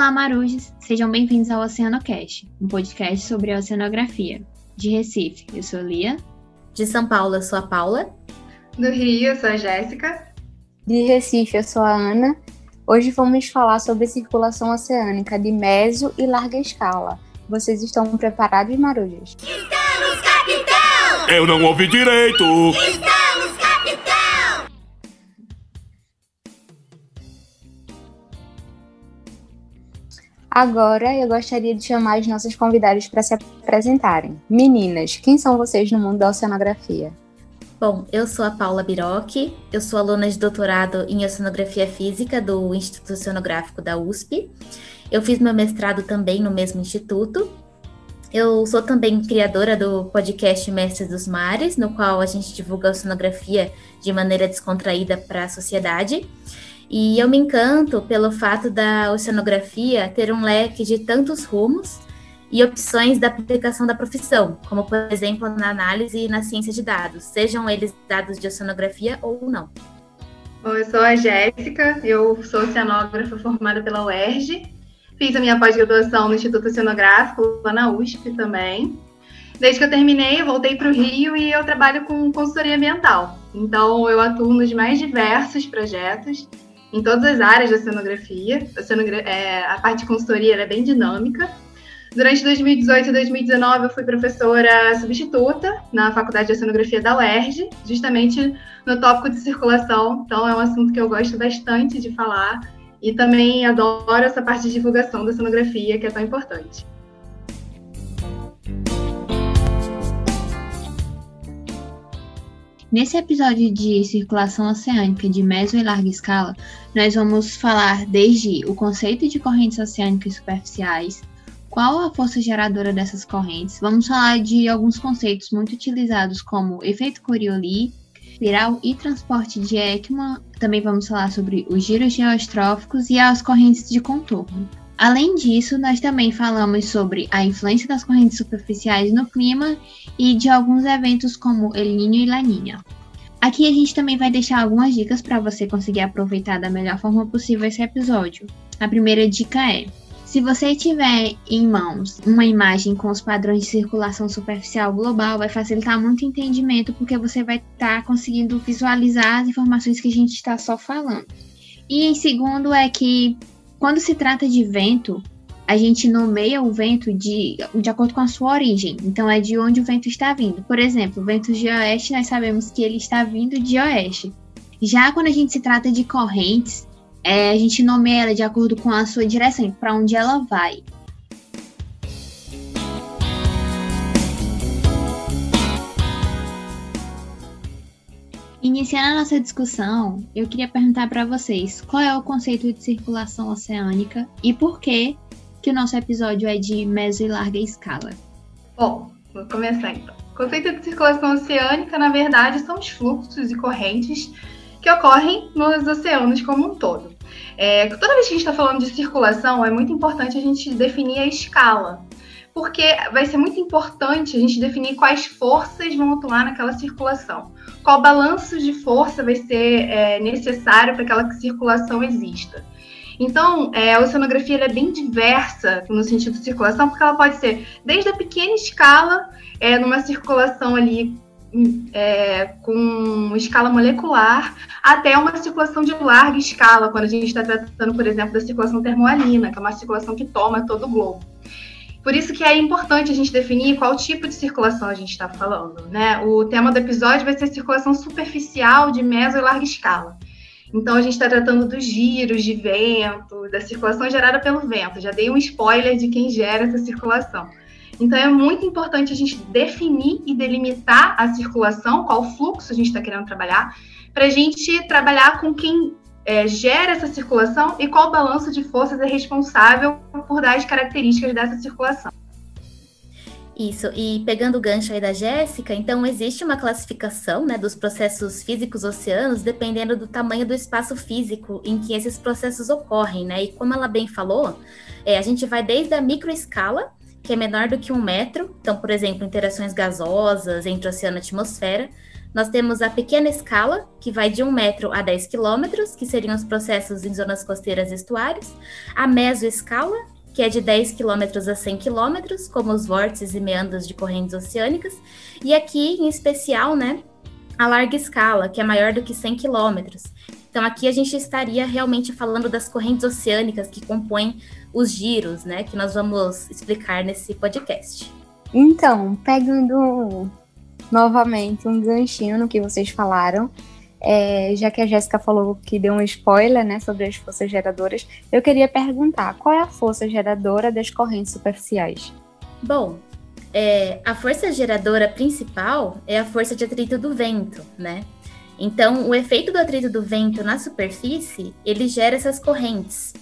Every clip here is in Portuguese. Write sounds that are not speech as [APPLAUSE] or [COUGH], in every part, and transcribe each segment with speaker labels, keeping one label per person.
Speaker 1: Olá, Marujas! Sejam bem-vindos ao Oceanocast, um podcast sobre a oceanografia. De Recife, eu sou Lia.
Speaker 2: De São Paulo, eu sou a Paula.
Speaker 3: Do Rio, eu sou a Jéssica.
Speaker 4: De Recife, eu sou a Ana. Hoje vamos falar sobre circulação oceânica de médio e larga escala. Vocês estão preparados, Marujas?
Speaker 5: Estamos, capitão!
Speaker 6: Eu não ouvi direito!
Speaker 5: Estamos,
Speaker 4: Agora eu gostaria de chamar as nossas convidadas para se apresentarem. Meninas, quem são vocês no mundo da oceanografia?
Speaker 2: Bom, eu sou a Paula Biroc, eu sou aluna de doutorado em Oceanografia Física do Instituto Oceanográfico da USP. Eu fiz meu mestrado também no mesmo instituto. Eu sou também criadora do podcast Mestres dos Mares, no qual a gente divulga a oceanografia de maneira descontraída para a sociedade. E eu me encanto pelo fato da oceanografia ter um leque de tantos rumos e opções da aplicação da profissão, como por exemplo na análise e na ciência de dados, sejam eles dados de oceanografia ou não.
Speaker 3: Bom, eu sou a Jéssica, eu sou oceanógrafa formada pela UERJ, fiz a minha pós-graduação no Instituto Oceanográfico, lá na USP também. Desde que eu terminei, eu voltei para o Rio e eu trabalho com consultoria ambiental. Então, eu atuo nos mais diversos projetos, em todas as áreas da oceanografia. A, é, a parte de consultoria é bem dinâmica, Durante 2018 e 2019, eu fui professora substituta na Faculdade de Oceanografia da UERJ, justamente no tópico de circulação. Então, é um assunto que eu gosto bastante de falar e também adoro essa parte de divulgação da oceanografia, que é tão importante.
Speaker 1: Nesse episódio de circulação oceânica de meso e larga escala, nós vamos falar desde o conceito de correntes oceânicas superficiais, qual a força geradora dessas correntes? Vamos falar de alguns conceitos muito utilizados como efeito Coriolis, espiral e transporte de Ekman. Também vamos falar sobre os giros geostróficos e as correntes de contorno. Além disso, nós também falamos sobre a influência das correntes superficiais no clima e de alguns eventos como El Niño e Laninha. Aqui a gente também vai deixar algumas dicas para você conseguir aproveitar da melhor forma possível esse episódio. A primeira dica é: se você tiver em mãos uma imagem com os padrões de circulação superficial global, vai facilitar muito o entendimento, porque você vai estar tá conseguindo visualizar as informações que a gente está só falando. E em segundo é que quando se trata de vento, a gente nomeia o vento de, de acordo com a sua origem. Então é de onde o vento está vindo. Por exemplo, ventos de oeste, nós sabemos que ele está vindo de oeste. Já quando a gente se trata de correntes, é, a gente nomeia ela de acordo com a sua direção, para onde ela vai. Iniciando a nossa discussão, eu queria perguntar para vocês qual é o conceito de circulação oceânica e por que que o nosso episódio é de meso e larga escala.
Speaker 3: Bom, vou começar então. O conceito de circulação oceânica, na verdade, são os fluxos e correntes que ocorrem nos oceanos como um todo. É, toda vez que a gente está falando de circulação, é muito importante a gente definir a escala, porque vai ser muito importante a gente definir quais forças vão atuar naquela circulação, qual balanço de força vai ser é, necessário para que aquela circulação exista. Então, é, a oceanografia é bem diversa no sentido de circulação, porque ela pode ser desde a pequena escala, é, numa circulação ali é, com escala molecular até uma circulação de larga escala, quando a gente está tratando, por exemplo, da circulação termoalina, que é uma circulação que toma todo o globo. Por isso que é importante a gente definir qual tipo de circulação a gente está falando. Né? O tema do episódio vai ser circulação superficial de meso e larga escala. Então, a gente está tratando dos giros de vento, da circulação gerada pelo vento. Já dei um spoiler de quem gera essa circulação. Então é muito importante a gente definir e delimitar a circulação, qual fluxo a gente está querendo trabalhar, para a gente trabalhar com quem é, gera essa circulação e qual balanço de forças é responsável por dar as características dessa circulação.
Speaker 2: Isso, e pegando o gancho aí da Jéssica, então existe uma classificação né, dos processos físicos oceanos dependendo do tamanho do espaço físico em que esses processos ocorrem, né? E como ela bem falou, é, a gente vai desde a microescala, que é menor do que um metro, então, por exemplo, interações gasosas entre oceano e atmosfera, Nós temos a pequena escala, que vai de 1 metro a 10 quilômetros, que seriam os processos em zonas costeiras e estuários. A mesoescala, que é de 10 quilômetros a 100 quilômetros, como os vórtices e meandros de correntes oceânicas. E aqui, em especial, né, a larga escala, que é maior do que 100 quilômetros. Então, aqui a gente estaria realmente falando das correntes oceânicas que compõem os giros, né, que nós vamos explicar nesse podcast.
Speaker 4: Então, pegando novamente um ganchinho no que vocês falaram, é, já que a Jéssica falou que deu um spoiler né, sobre as forças geradoras, eu queria perguntar qual é a força geradora das correntes superficiais?
Speaker 2: Bom, é, a força geradora principal é a força de atrito do vento, né? Então, o efeito do atrito do vento na superfície, ele gera essas correntes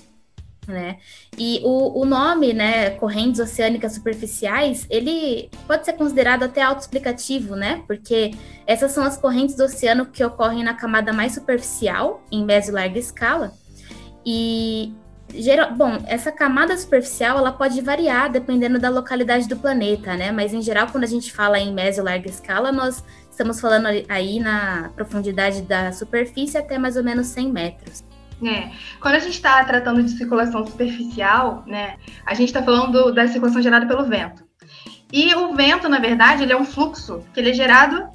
Speaker 2: né? E o, o nome, né, correntes oceânicas superficiais, ele pode ser considerado até autoexplicativo, né? Porque essas são as correntes do oceano que ocorrem na camada mais superficial, em média e larga escala. E geral, bom, essa camada superficial ela pode variar dependendo da localidade do planeta, né? Mas em geral, quando a gente fala em média e larga escala, nós estamos falando aí na profundidade da superfície até mais ou menos 100 metros.
Speaker 3: É. Quando a gente está tratando de circulação superficial, né, a gente está falando da circulação gerada pelo vento. E o vento, na verdade, ele é um fluxo que ele é gerado.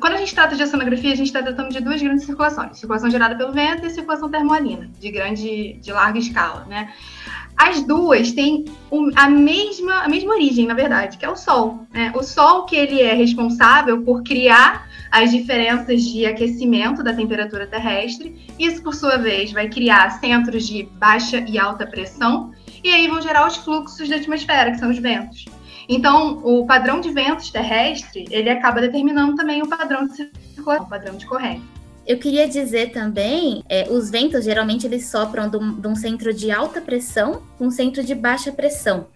Speaker 3: Quando a gente trata de oceanografia, a gente está tratando de duas grandes circulações: circulação gerada pelo vento e circulação termoalina, de grande, de larga escala, né? As duas têm a mesma, a mesma origem, na verdade, que é o Sol. Né? O Sol que ele é responsável por criar as diferenças de aquecimento da temperatura terrestre. Isso, por sua vez, vai criar centros de baixa e alta pressão, e aí vão gerar os fluxos da atmosfera, que são os ventos. Então, o padrão de ventos terrestre, ele acaba determinando também o padrão de circulação, o padrão de corrente.
Speaker 2: Eu queria dizer também, é, os ventos geralmente eles sopram de um, de um centro de alta pressão com um centro de baixa pressão.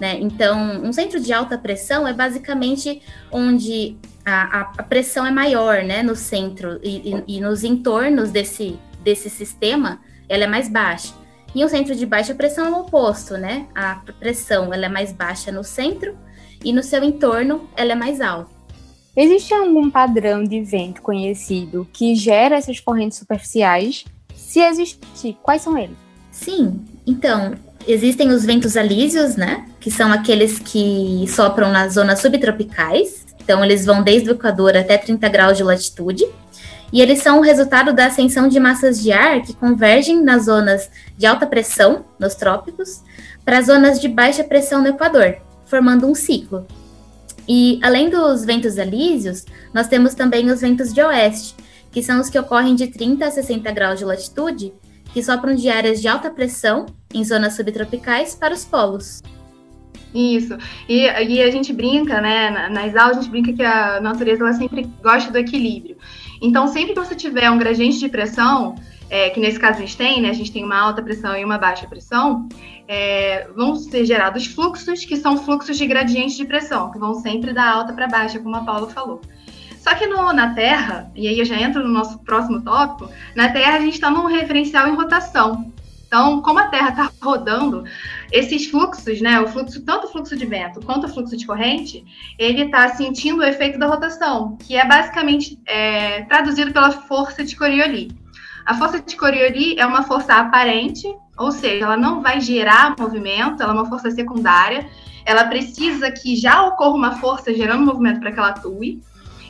Speaker 2: Né? Então, um centro de alta pressão é basicamente onde a, a pressão é maior, né, no centro e, e, e, nos entornos desse, desse sistema, ela é mais baixa. E um centro de baixa pressão é o oposto, né? A pressão ela é mais baixa no centro e no seu entorno ela é mais alta.
Speaker 4: Existe algum padrão de vento conhecido que gera essas correntes superficiais? Se existir, quais são eles?
Speaker 2: Sim, então, existem os ventos alísios, né? Que são aqueles que sopram nas zonas subtropicais, então, eles vão desde o Equador até 30 graus de latitude. E eles são o resultado da ascensão de massas de ar que convergem nas zonas de alta pressão, nos trópicos, para as zonas de baixa pressão no Equador, formando um ciclo. E além dos ventos alísios, nós temos também os ventos de oeste, que são os que ocorrem de 30 a 60 graus de latitude, que sopram de áreas de alta pressão, em zonas subtropicais, para os polos.
Speaker 3: Isso. E, e a gente brinca, né? Nas aulas a gente brinca que a natureza ela sempre gosta do equilíbrio. Então, sempre que você tiver um gradiente de pressão, é, que nesse caso a gente tem, né? A gente tem uma alta pressão e uma baixa pressão, é, vão ser gerados fluxos que são fluxos de gradiente de pressão, que vão sempre da alta para baixa, como a Paula falou. Só que no, na Terra, e aí eu já entro no nosso próximo tópico, na Terra a gente está num referencial em rotação. Então, como a Terra está rodando, esses fluxos, né, o fluxo, tanto o fluxo de vento quanto o fluxo de corrente, ele está sentindo o efeito da rotação, que é basicamente é, traduzido pela força de Coriolis. A força de Coriolis é uma força aparente, ou seja, ela não vai gerar movimento, ela é uma força secundária, ela precisa que já ocorra uma força gerando movimento para que ela atue.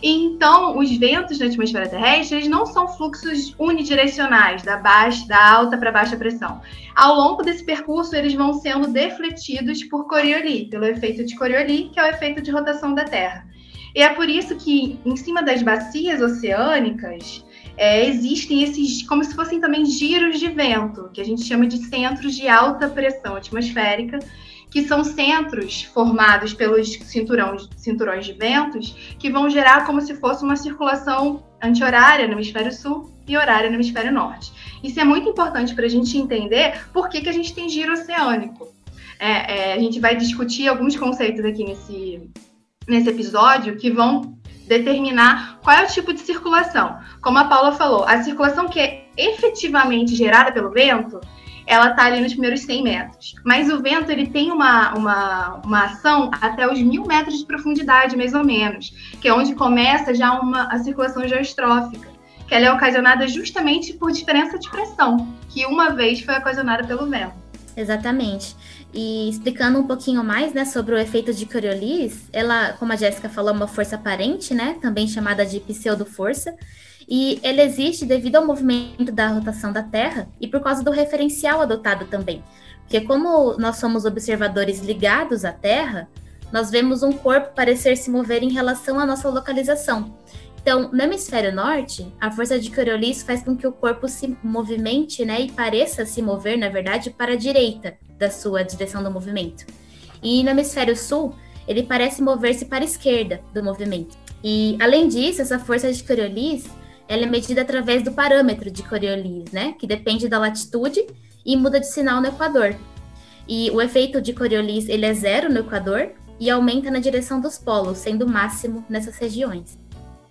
Speaker 3: Então, os ventos na atmosfera terrestre eles não são fluxos unidirecionais, da, baixa, da alta para baixa pressão. Ao longo desse percurso, eles vão sendo defletidos por Coriolis, pelo efeito de Coriolis, que é o efeito de rotação da Terra. E é por isso que, em cima das bacias oceânicas, é, existem esses, como se fossem também giros de vento, que a gente chama de centros de alta pressão atmosférica, que são centros formados pelos cinturões, cinturões de ventos, que vão gerar como se fosse uma circulação anti-horária no hemisfério sul e horária no hemisfério norte. Isso é muito importante para a gente entender por que, que a gente tem giro oceânico. É, é, a gente vai discutir alguns conceitos aqui nesse, nesse episódio que vão determinar qual é o tipo de circulação. Como a Paula falou, a circulação que é efetivamente gerada pelo vento, ela está ali nos primeiros 100 metros. Mas o vento ele tem uma, uma, uma ação até os mil metros de profundidade, mais ou menos, que é onde começa já uma, a circulação geostrófica, que ela é ocasionada justamente por diferença de pressão, que uma vez foi ocasionada pelo vento.
Speaker 2: Exatamente. E explicando um pouquinho mais, né, sobre o efeito de Coriolis, ela, como a Jéssica falou, é uma força aparente, né, também chamada de pseudo-força, e ele existe devido ao movimento da rotação da Terra e por causa do referencial adotado também. Porque como nós somos observadores ligados à Terra, nós vemos um corpo parecer se mover em relação à nossa localização. Então, no hemisfério norte, a força de Coriolis faz com que o corpo se movimente, né, e pareça se mover, na verdade, para a direita da sua direção do movimento. E no hemisfério sul, ele parece mover-se para a esquerda do movimento. E, além disso, essa força de Coriolis ela é medida através do parâmetro de Coriolis, né, que depende da latitude e muda de sinal no Equador. E o efeito de Coriolis ele é zero no Equador e aumenta na direção dos polos, sendo máximo nessas regiões.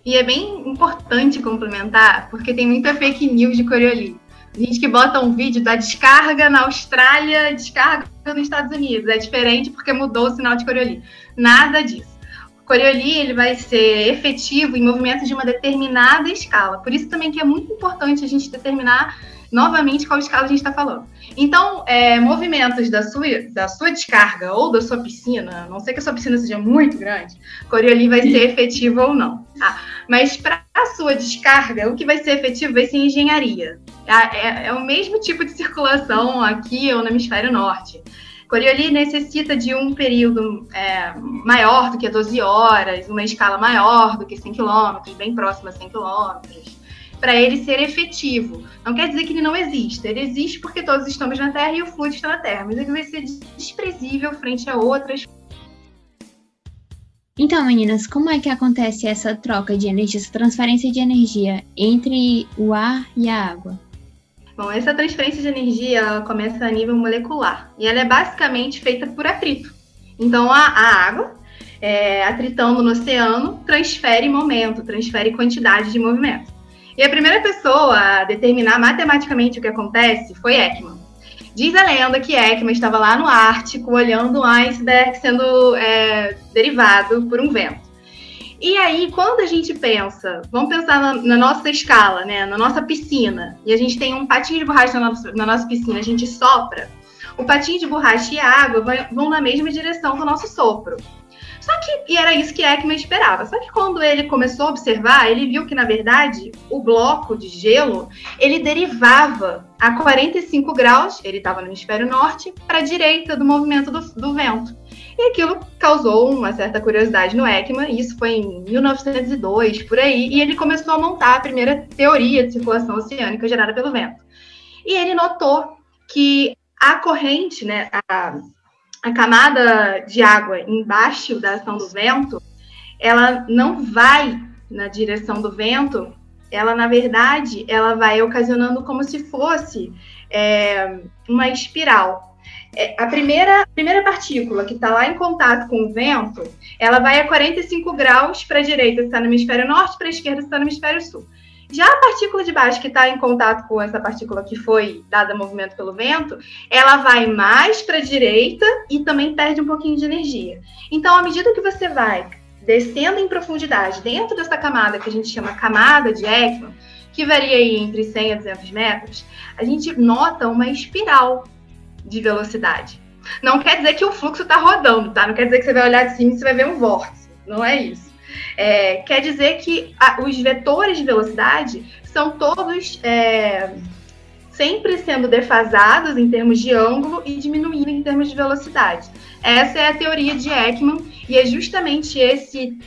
Speaker 3: E é bem importante complementar, porque tem muita fake news de Coriolis. Gente que bota um vídeo da descarga na Austrália, descarga nos Estados Unidos. É diferente porque mudou o sinal de Coriolis. Nada disso. Coriolis ele vai ser efetivo em movimentos de uma determinada escala. Por isso também que é muito importante a gente determinar novamente qual escala a gente está falando. Então, é, movimentos da sua, da sua descarga ou da sua piscina, não sei que a sua piscina seja muito grande, Coriolis vai ser efetivo ou não. Tá? Mas para a sua descarga, o que vai ser efetivo vai ser engenharia. É, é, é o mesmo tipo de circulação aqui ou no hemisfério norte. Coriolis necessita de um período é, maior do que 12 horas, uma escala maior do que 100 km, bem próxima a 100 km, para ele ser efetivo. Não quer dizer que ele não exista, ele existe porque todos estamos na Terra e o fluido está na Terra, mas ele vai ser desprezível frente a outras.
Speaker 1: Então, meninas, como é que acontece essa troca de energia, essa transferência de energia entre o ar e a água?
Speaker 3: Bom, essa transferência de energia começa a nível molecular e ela é basicamente feita por atrito. Então, a, a água, é, atritando no oceano, transfere momento, transfere quantidade de movimento. E a primeira pessoa a determinar matematicamente o que acontece foi Ekman. Diz a lenda que Ekman estava lá no Ártico olhando um iceberg sendo é, derivado por um vento. E aí, quando a gente pensa, vamos pensar na, na, nossa escala, né, na nossa piscina, e a gente tem um patinho de borracha na nossa, na nossa piscina, a gente sopra, o patinho de borracha e a água vão na mesma direção do nosso sopro. Só que, e era isso que Ekman esperava. Só que quando ele começou a observar, ele viu que, na verdade, o bloco de gelo, ele derivava a 45 graus, ele estava no hemisfério norte, para a direita do movimento do, do vento. E aquilo causou uma certa curiosidade no Ekman, isso foi em 1902, por aí, e ele começou a montar a primeira teoria de circulação oceânica gerada pelo vento. E ele notou que a corrente, né, a, a camada de água embaixo da ação do vento, ela não vai na direção do vento, ela, na verdade, ela vai ocasionando como se fosse é, uma espiral. É, a primeira, primeira partícula que está lá em contato com o vento, ela vai a 45 graus para a direita, está no hemisfério norte, para a esquerda, está no hemisfério sul. Já a partícula de baixo, que está em contato com essa partícula que foi dada movimento pelo vento, ela vai mais para a direita e também perde um pouquinho de energia. Então, à medida que você vai descendo em profundidade dentro dessa camada que a gente chama camada de Ekman, que varia entre 100 a 200 metros, a gente nota uma espiral de velocidade. Não quer dizer que o fluxo está rodando, tá? Não quer dizer que você vai olhar de cima e você vai ver um vórtice. Não é isso. É, quer dizer que a, os vetores de velocidade são todos é, sempre sendo defasados em termos de ângulo e diminuindo em termos de velocidade. Essa é a teoria de Ekman e é justamente esse,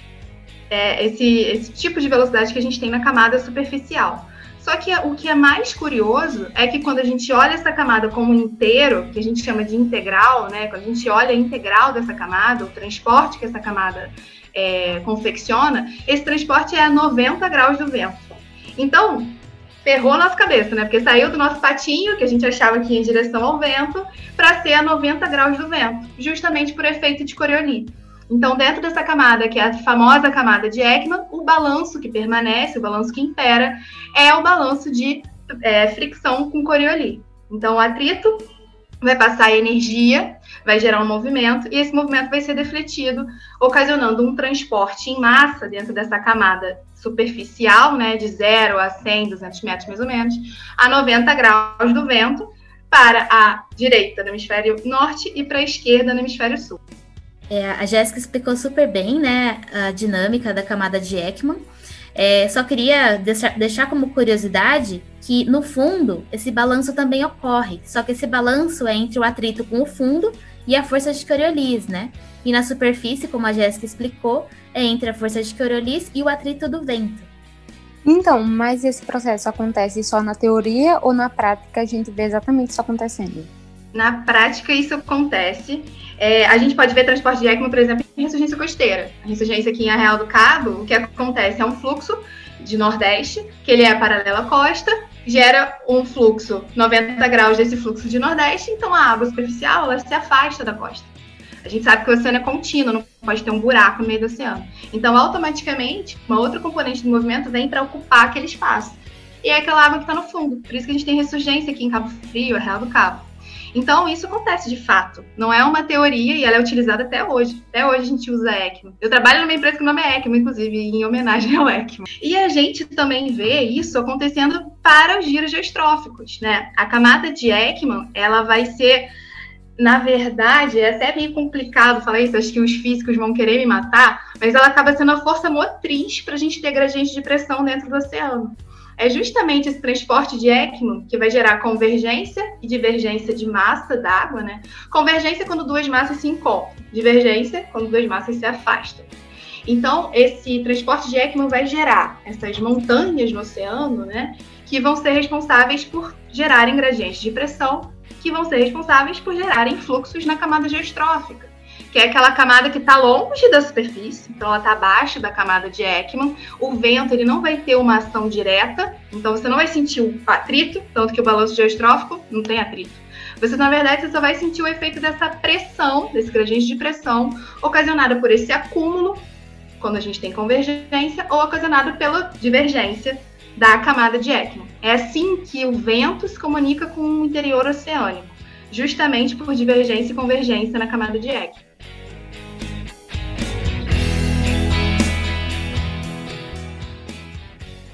Speaker 3: é, esse, esse tipo de velocidade que a gente tem na camada superficial. Só que o que é mais curioso é que quando a gente olha essa camada como inteiro, que a gente chama de integral, né? Quando a gente olha a integral dessa camada, o transporte que essa camada é, confecciona, esse transporte é a 90 graus do vento. Então, ferrou a nossa cabeça, né? Porque saiu do nosso patinho, que a gente achava que ia em direção ao vento, para ser a 90 graus do vento, justamente por efeito de Coriolis. Então, dentro dessa camada, que é a famosa camada de Ekman, o balanço que permanece, o balanço que impera, é o balanço de é, fricção com Coriolis. Então, o atrito vai passar energia, vai gerar um movimento, e esse movimento vai ser defletido, ocasionando um transporte em massa dentro dessa camada superficial, né, de 0 a 100, 200 metros mais ou menos, a 90 graus do vento, para a direita no hemisfério norte e para a esquerda no hemisfério sul.
Speaker 2: É, a Jéssica explicou super bem, né, a dinâmica da camada de Ekman. É, só queria deixar, deixar como curiosidade que, no fundo, esse balanço também ocorre, só que esse balanço é entre o atrito com o fundo e a força de Coriolis, né? E na superfície, como a Jéssica explicou, é entre a força de Coriolis e o atrito do vento.
Speaker 4: Então, mas esse processo acontece só na teoria ou na prática a gente vê exatamente isso acontecendo?
Speaker 3: Na prática, isso acontece. É, a gente pode ver transporte de ECMO, por exemplo, em ressurgência costeira. A ressurgência aqui em Arreal do Cabo, o que acontece é um fluxo de nordeste, que ele é paralelo à costa, gera um fluxo 90 graus desse fluxo de nordeste, então a água superficial ela se afasta da costa. A gente sabe que o oceano é contínuo, não pode ter um buraco no meio do oceano. Então, automaticamente, uma outra componente do movimento vem para ocupar aquele espaço. E é aquela água que está no fundo. Por isso que a gente tem ressurgência aqui em Cabo Frio, é Real do Cabo. Então, isso acontece de fato. Não é uma teoria e ela é utilizada até hoje. Até hoje a gente usa ECMO. Eu trabalho numa empresa que o nome é ECMO, inclusive, em homenagem ao ECMO. E a gente também vê isso acontecendo para os giros geostróficos, né? A camada de ECMO, ela vai ser na verdade, é até meio complicado falar isso, acho que os físicos vão querer me matar, mas ela acaba sendo a força motriz para a gente ter gradiente de pressão dentro do oceano. É justamente esse transporte de Ekman que vai gerar convergência e divergência de massa d'água, né? Convergência quando duas massas se encontram, divergência quando duas massas se afastam. Então, esse transporte de Ekman vai gerar essas montanhas no oceano, né? Que vão ser responsáveis por gerarem gradientes de pressão que vão ser responsáveis por gerarem fluxos na camada geostrófica, que é aquela camada que está longe da superfície, então ela está abaixo da camada de Ekman. O vento ele não vai ter uma ação direta, então você não vai sentir o atrito, tanto que o balanço geostrófico não tem atrito. Você, na verdade, você só vai sentir o efeito dessa pressão, desse gradiente de pressão, ocasionada por esse acúmulo, quando a gente tem convergência, ou ocasionada pela divergência, da camada de Ekman. É assim que o vento se comunica com o interior oceânico, justamente por divergência e convergência na camada de Ekman.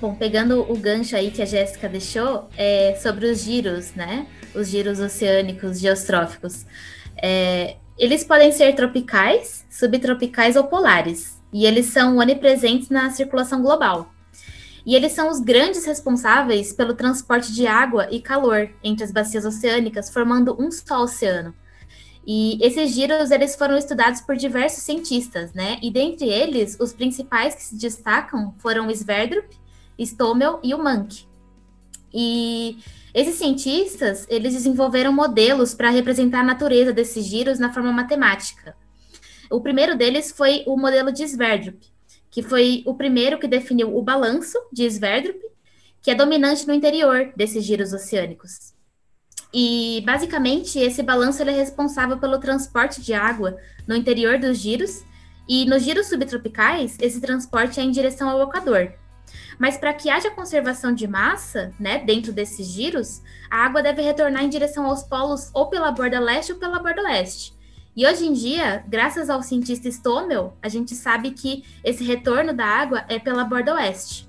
Speaker 2: Bom, pegando o gancho aí que a Jéssica deixou, é sobre os giros, né? Os giros oceânicos geostróficos. É, eles podem ser tropicais, subtropicais ou polares, e eles são onipresentes na circulação global e eles são os grandes responsáveis pelo transporte de água e calor entre as bacias oceânicas, formando um só oceano. E esses giros eles foram estudados por diversos cientistas, né? E dentre eles, os principais que se destacam foram Sverdrup, Stommel e o Muncke. E esses cientistas, eles desenvolveram modelos para representar a natureza desses giros na forma matemática. O primeiro deles foi o modelo de Sverdrup, que foi o primeiro que definiu o balanço de Sverdrup, que é dominante no interior desses giros oceânicos. E, basicamente, esse balanço é responsável pelo transporte de água no interior dos giros, e nos giros subtropicais, esse transporte é em direção ao Equador. Mas para que haja conservação de massa, né, dentro desses giros, a água deve retornar em direção aos polos ou pela borda leste ou pela borda oeste. E hoje em dia, graças ao cientista Stommel, a gente sabe que esse retorno da água é pela borda oeste.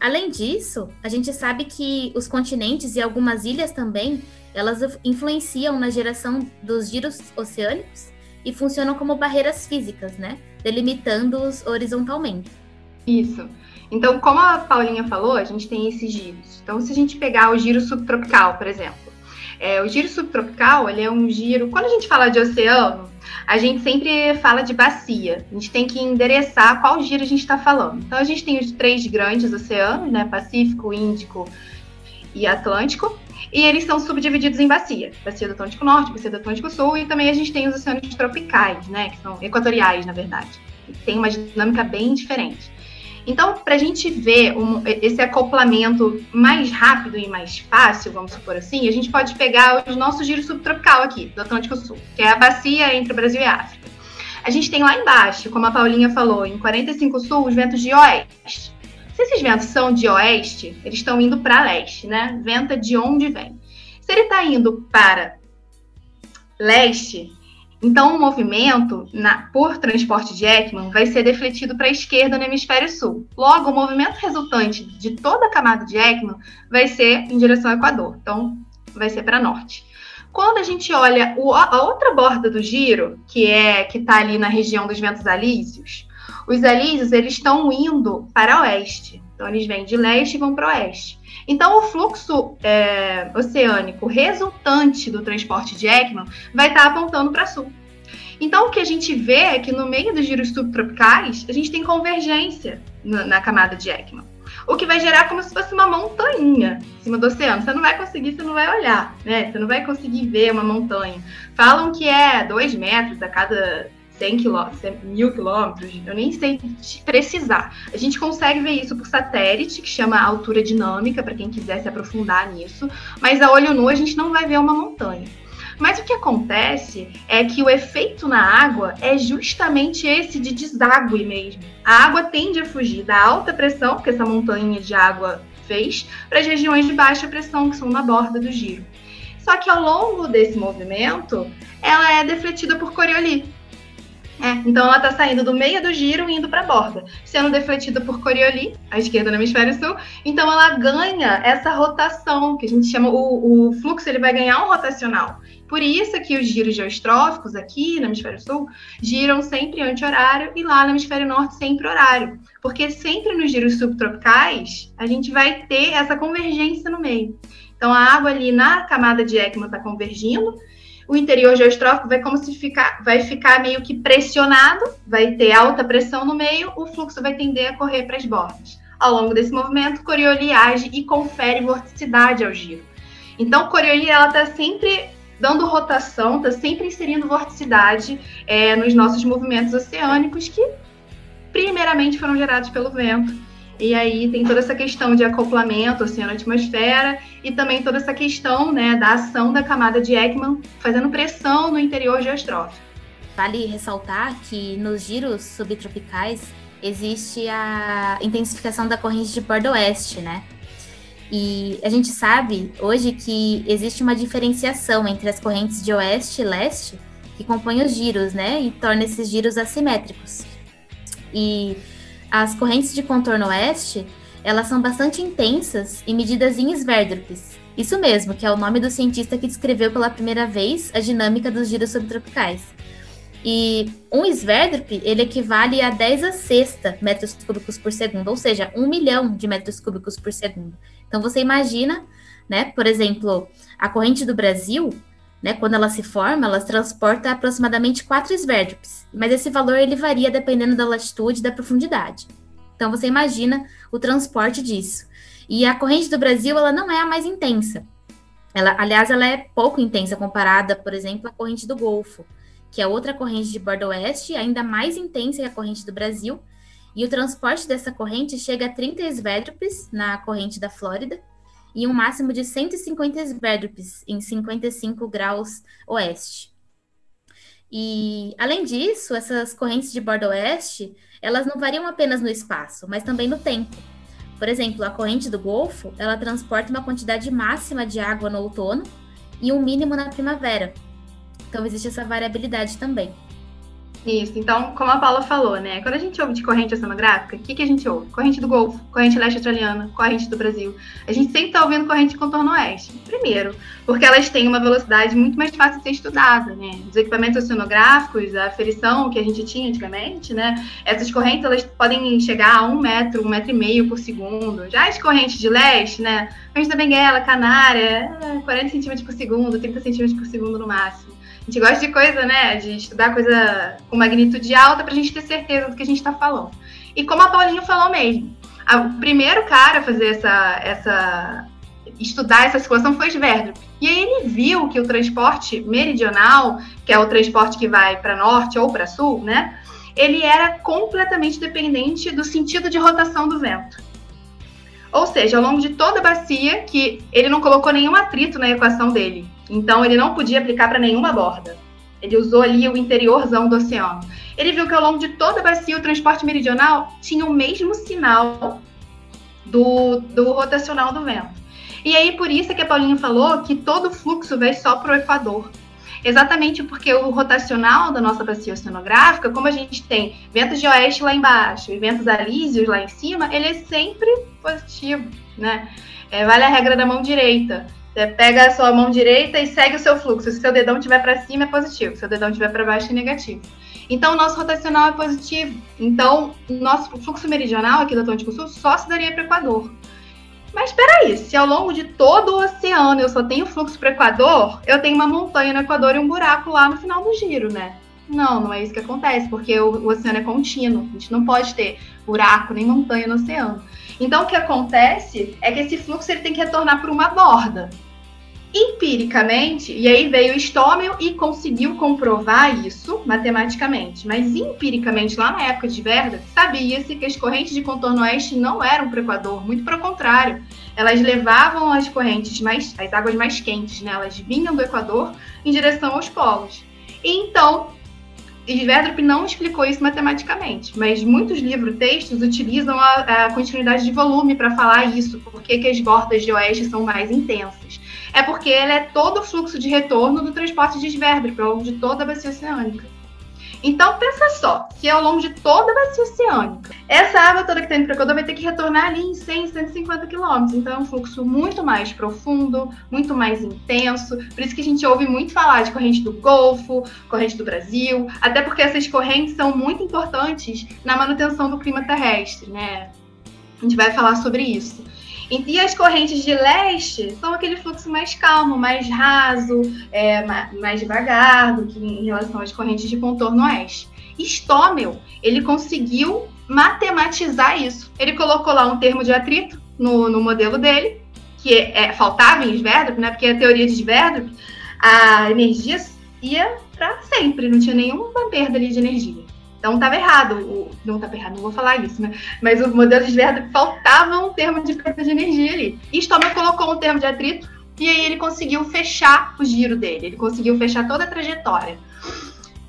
Speaker 2: Além disso, a gente sabe que os continentes e algumas ilhas também, elas influenciam na geração dos giros oceânicos e funcionam como barreiras físicas, né? Delimitando-os horizontalmente.
Speaker 3: Isso. Então, como a Paulinha falou, a gente tem esses giros. Então, se a gente pegar o giro subtropical, por exemplo, é, o giro subtropical, ele é um giro. Quando a gente fala de oceano, a gente sempre fala de bacia. A gente tem que endereçar qual giro a gente está falando. Então, a gente tem os três grandes oceanos, né? Pacífico, Índico e Atlântico. E eles são subdivididos em bacia. Bacia do Atlântico Norte, bacia do Atlântico Sul. E também a gente tem os oceanos tropicais, né? Que são equatoriais, na verdade. Tem uma dinâmica bem diferente. Então, para a gente ver um, esse acoplamento mais rápido e mais fácil, vamos supor assim, a gente pode pegar o nosso giro subtropical aqui, do Atlântico Sul, que é a bacia entre o Brasil e a África. A gente tem lá embaixo, como a Paulinha falou, em 45 Sul, os ventos de oeste. Se esses ventos são de oeste, eles estão indo para leste, né? Venta de onde vem. Se ele está indo para leste, então o movimento na, por transporte de Ekman vai ser defletido para a esquerda no hemisfério sul. Logo, o movimento resultante de toda a camada de Ekman vai ser em direção ao Equador. Então, vai ser para norte. Quando a gente olha o, a outra borda do giro, que é que está ali na região dos ventos alísios, os alísios eles estão indo para oeste. Então eles vêm de leste e vão para oeste. Então o fluxo é, oceânico resultante do transporte de Ekman vai estar tá apontando para sul. Então o que a gente vê é que no meio dos giros subtropicais a gente tem convergência na, na camada de Ekman o que vai gerar como se fosse uma montanha em cima do oceano. Você não vai conseguir, você não vai olhar, né? Você não vai conseguir ver uma montanha. Falam que é dois metros a cada 100 quilômetros, mil quilômetros, eu nem sei precisar. A gente consegue ver isso por satélite, que chama altura dinâmica, para quem quiser se aprofundar nisso, mas a olho nu a gente não vai ver uma montanha. Mas o que acontece é que o efeito na água é justamente esse de deságue mesmo. A água tende a fugir da alta pressão, que essa montanha de água fez, para as regiões de baixa pressão, que são na borda do giro. Só que ao longo desse movimento, ela é defletida por Coriolis. É, então ela está saindo do meio do giro e indo para a borda, sendo defletida por Coriolis, à esquerda no hemisfério sul. Então ela ganha essa rotação, que a gente chama o, o fluxo, ele vai ganhar um rotacional. Por isso que os giros geostróficos aqui no hemisfério sul giram sempre anti-horário e lá no hemisfério norte sempre horário. Porque sempre nos giros subtropicais a gente vai ter essa convergência no meio. Então a água ali na camada de Ekman está convergindo, o interior geostrófico vai como se ficar, vai ficar meio que pressionado, vai ter alta pressão no meio, o fluxo vai tender a correr para as bordas. Ao longo desse movimento, Coriolis age e confere vorticidade ao giro. Então, Coriolis ela está sempre dando rotação, está sempre inserindo vorticidade é, nos nossos movimentos oceânicos, que primeiramente foram gerados pelo vento. E aí tem toda essa questão de acoplamento oceano-atmosfera e também toda essa questão né, da ação da camada de Ekman fazendo pressão no interior geostrófico.
Speaker 2: Vale ressaltar que nos giros subtropicais existe a intensificação da corrente de bordo-oeste, né? E a gente sabe hoje que existe uma diferenciação entre as correntes de oeste e leste que compõem os giros, né? E torna esses giros assimétricos. E as correntes de contorno oeste, elas são bastante intensas e medidas em Sverdrups. Isso mesmo, que é o nome do cientista que descreveu pela primeira vez a dinâmica dos giros subtropicais. E um Sverdrup, ele equivale a 10 a sexta metros cúbicos por segundo, ou seja, um milhão de metros cúbicos por segundo. Então você imagina, né, por exemplo, a corrente do Brasil, né, quando ela se forma, ela transporta aproximadamente 4 Sverdrups, mas esse valor ele varia dependendo da latitude e da profundidade. Então você imagina o transporte disso. E a corrente do Brasil, ela não é a mais intensa. Ela, aliás, ela é pouco intensa comparada, por exemplo, à corrente do Golfo, que é outra corrente de bordo oeste, ainda mais intensa que a corrente do Brasil, e o transporte dessa corrente chega a 30 Sverdrups na corrente da Flórida e um máximo de 150 Sverdrups em 55 graus oeste. E, além disso, essas correntes de bordo oeste, elas não variam apenas no espaço, mas também no tempo. Por exemplo, a corrente do Golfo, ela transporta uma quantidade máxima de água no outono e um mínimo na primavera. Então, existe essa variabilidade também.
Speaker 3: Isso, então, como a Paula falou, né? Quando a gente ouve de corrente oceanográfica, o que, que a gente ouve? Corrente do Golfo, corrente leste australiana, corrente do Brasil. A gente sempre está ouvindo corrente de contorno oeste. Primeiro, porque elas têm uma velocidade muito mais fácil de ser estudada, né? Os equipamentos oceanográficos, a aferição que a gente tinha antigamente, né? Essas correntes, elas podem chegar a um metro, um metro e meio por segundo. Já as correntes de leste, né? Corrente da Benguela, Canária, 40 centímetros por segundo, 30 centímetros por segundo no máximo. A gente gosta de coisa, né? De estudar coisa com magnitude alta para a gente ter certeza do que a gente está falando. E como a Paulinha falou mesmo, a, o primeiro cara a fazer essa, essa estudar essa situação foi Sverdrup. E aí ele viu que o transporte meridional, que é o transporte que vai para norte ou para sul, né? Ele era completamente dependente do sentido de rotação do vento. Ou seja, ao longo de toda a bacia, que ele não colocou nenhum atrito na equação dele. Então, ele não podia aplicar para nenhuma borda. Ele usou ali o interiorzão do oceano. Ele viu que ao longo de toda a bacia, o transporte meridional tinha o mesmo sinal do, do rotacional do vento. E aí, por isso é que a Paulinha falou que todo fluxo vai só para o Equador. Exatamente porque o rotacional da nossa bacia oceanográfica, como a gente tem ventos de oeste lá embaixo e ventos alísios lá em cima, ele é sempre positivo, né? É, vale a regra da mão direita. Você pega a sua mão direita e segue o seu fluxo. Se seu dedão estiver para cima, é positivo. Se seu dedão estiver para baixo, é negativo. Então, o nosso rotacional é positivo. Então, o nosso fluxo meridional aqui do Atlântico Sul só se daria para o Equador. Mas espera aí, se ao longo de todo o oceano eu só tenho fluxo para o Equador, eu tenho uma montanha no Equador e um buraco lá no final do giro, né? Não, não é isso que acontece, porque o, o oceano é contínuo. A gente não pode ter buraco nem montanha no oceano. Então, o que acontece é que esse fluxo ele tem que retornar por uma borda empiricamente, e aí veio Stommel e conseguiu comprovar isso matematicamente, mas empiricamente, lá na época de Verda, sabia-se que as correntes de contorno oeste não eram para o Equador, muito pelo contrário, elas levavam as correntes mais, as águas mais quentes, né? elas vinham do Equador em direção aos polos. E então, Sverdrup não explicou isso matematicamente, mas muitos livros textos utilizam a, a continuidade de volume para falar isso, porque que as bordas de oeste são mais intensas é porque ele é todo o fluxo de retorno do transporte de Sverdrup ao longo de toda a bacia oceânica. Então, pensa só, se ao longo de toda a bacia oceânica, essa água toda que está indo para o Equador vai ter que retornar ali em 100, 150 quilômetros. Então, é um fluxo muito mais profundo, muito mais intenso. Por isso que a gente ouve muito falar de corrente do Golfo, corrente do Brasil, até porque essas correntes são muito importantes na manutenção do clima terrestre, né? A gente vai falar sobre isso. E as correntes de leste são aquele fluxo mais calmo, mais raso, é, mais devagar do que em relação às correntes de contorno oeste. Stommel, ele conseguiu matematizar isso. Ele colocou lá um termo de atrito no, no modelo dele, que é, é, faltava em Sverdrup, né? Porque a teoria de Sverdrup, a energia ia para sempre, não tinha nenhuma perda ali de energia. Então estava errado, o, não estava errado, não vou falar isso, né? Mas o modelo de Sverdrup faltava um termo de perda de energia ali. E colocou um termo de atrito e aí ele conseguiu fechar o giro dele, ele conseguiu fechar toda a trajetória.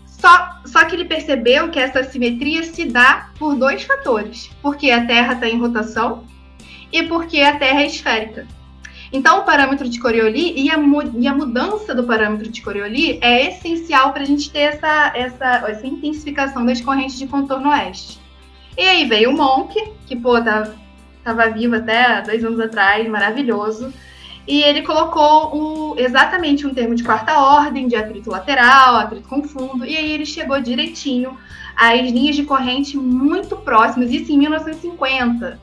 Speaker 3: Só, só que ele percebeu que essa simetria se dá por dois fatores: porque a Terra está em rotação e porque a Terra é esférica. Então, o parâmetro de Coriolis e a, e a mudança do parâmetro de Coriolis é essencial para a gente ter essa, essa, essa intensificação das correntes de contorno oeste. E aí veio o Monk, que, pô, tá, tava vivo até dois anos atrás, maravilhoso. E ele colocou um, exatamente um termo de quarta ordem, de atrito lateral, atrito com fundo, e aí ele chegou direitinho às linhas de corrente muito próximas, isso em 1950.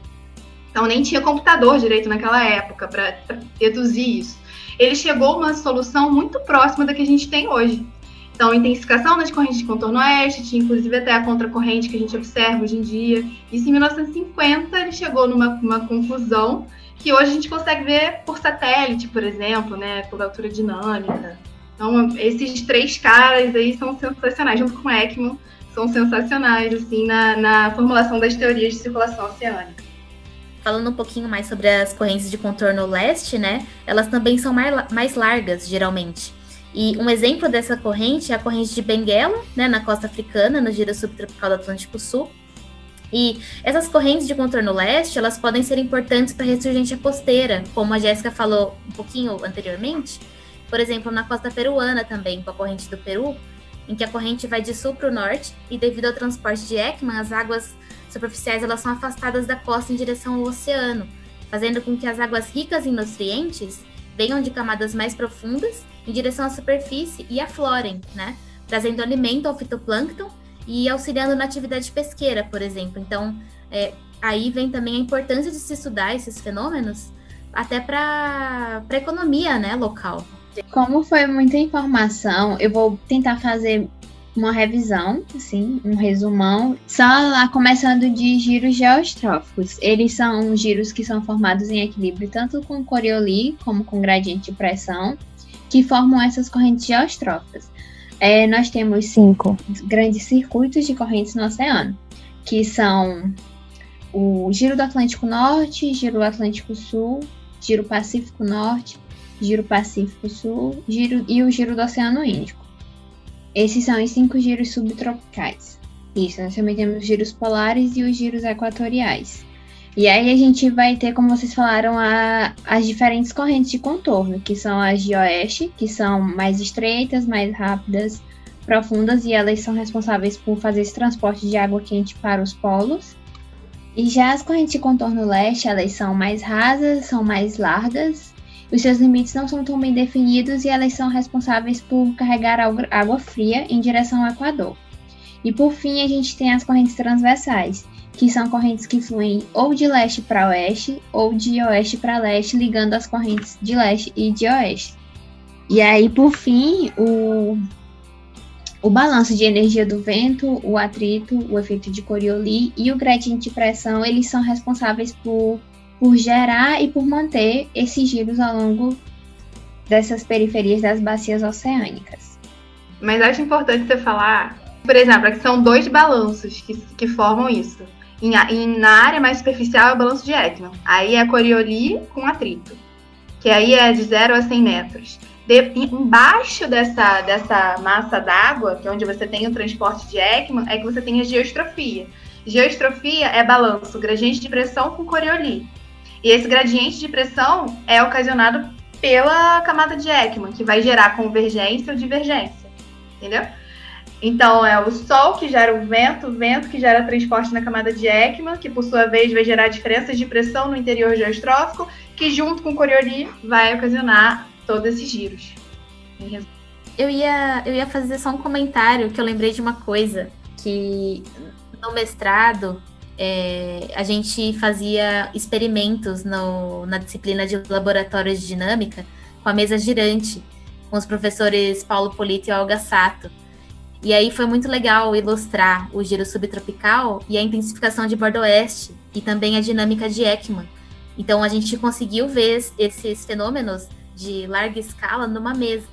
Speaker 3: Então nem tinha computador direito naquela época para reduzir isso. Ele chegou a uma solução muito próxima da que a gente tem hoje. Então, intensificação das correntes de contorno oeste, tinha inclusive até a contracorrente que a gente observa hoje em dia. Isso em 1950 ele chegou numa conclusão que hoje a gente consegue ver por satélite, por exemplo, né, por altura dinâmica. Então, esses três caras aí são sensacionais, junto com Ekman, são sensacionais, assim, na, na formulação das teorias de circulação oceânica
Speaker 2: falando um pouquinho mais sobre as correntes de contorno leste, né? Elas também são mais largas, geralmente. E um exemplo dessa corrente é a corrente de Benguela, né, na costa africana, no giro subtropical do Atlântico Sul. E essas correntes de contorno leste, elas podem ser importantes para a ressurgência costeira, como a Jéssica falou um pouquinho anteriormente. Por exemplo, na costa peruana também, com a corrente do Peru, em que a corrente vai de sul para o norte e devido ao transporte de Ekman, as águas superficiais elas são afastadas da costa em direção ao oceano, fazendo com que as águas ricas em nutrientes venham de camadas mais profundas em direção à superfície e aflorem, né? Trazendo alimento ao fitoplâncton e auxiliando na atividade pesqueira, por exemplo. Então, é, aí vem também a importância de se estudar esses fenômenos até para a economia né, local.
Speaker 1: Como foi muita informação, eu vou tentar fazer uma revisão, assim, um resumão, só lá começando de giros geostróficos. Eles são giros que são formados em equilíbrio tanto com Coriolis como com gradiente de pressão, que formam essas correntes geostróficas. É, nós temos cinco grandes circuitos de correntes no oceano, que são o Giro do Atlântico Norte, Giro do Atlântico Sul, Giro Pacífico Norte, Giro Pacífico Sul giro, e o Giro do Oceano Índico. Esses são os cinco giros subtropicais. Isso, nós também temos os giros polares e os giros equatoriais. E aí a gente vai ter, como vocês falaram, a, as diferentes correntes de contorno, que são as de oeste, que são mais estreitas, mais rápidas, profundas, e elas são responsáveis por fazer esse transporte de água quente para os polos. E já as correntes de contorno leste, elas são mais rasas, são mais largas, os seus limites não são tão bem definidos e elas são responsáveis por carregar água fria em direção ao Equador. E por fim, a gente tem as correntes transversais, que são correntes que fluem ou de leste para oeste ou de oeste para leste, ligando as correntes de leste e de oeste. E aí, por fim, o, o balanço de energia do vento, o atrito, o efeito de Coriolis e o gradiente de pressão, eles são responsáveis por, por gerar e por manter esses giros ao longo dessas periferias das bacias oceânicas.
Speaker 3: Mas acho importante você falar, por exemplo, que são dois balanços que, que formam isso. Em, em, na área mais superficial é o balanço de Ekman. Aí é Coriolis com atrito, que aí é de 0 a 100 metros. De, embaixo dessa, dessa massa d'água, que é onde você tem o transporte de Ekman, é que você tem a geostrofia. Geostrofia é balanço, gradiente de pressão com Coriolis. E esse gradiente de pressão é ocasionado pela camada de Ekman, que vai gerar convergência ou divergência. Entendeu? Então, é o Sol que gera o vento, o vento que gera transporte na camada de Ekman, que por sua vez vai gerar diferenças de pressão no interior geostrófico, que junto com o Coriolis vai ocasionar todos esses giros.
Speaker 2: Eu ia, eu ia fazer só um comentário que eu lembrei de uma coisa, que no mestrado é, a gente fazia experimentos no, na disciplina de laboratório de dinâmica com a mesa girante, com os professores Paulo Polito e Olga Sato. E aí foi muito legal ilustrar o giro subtropical e a intensificação de bordo-oeste e também a dinâmica de Ekman. Então a gente conseguiu ver esses fenômenos de larga escala numa mesa,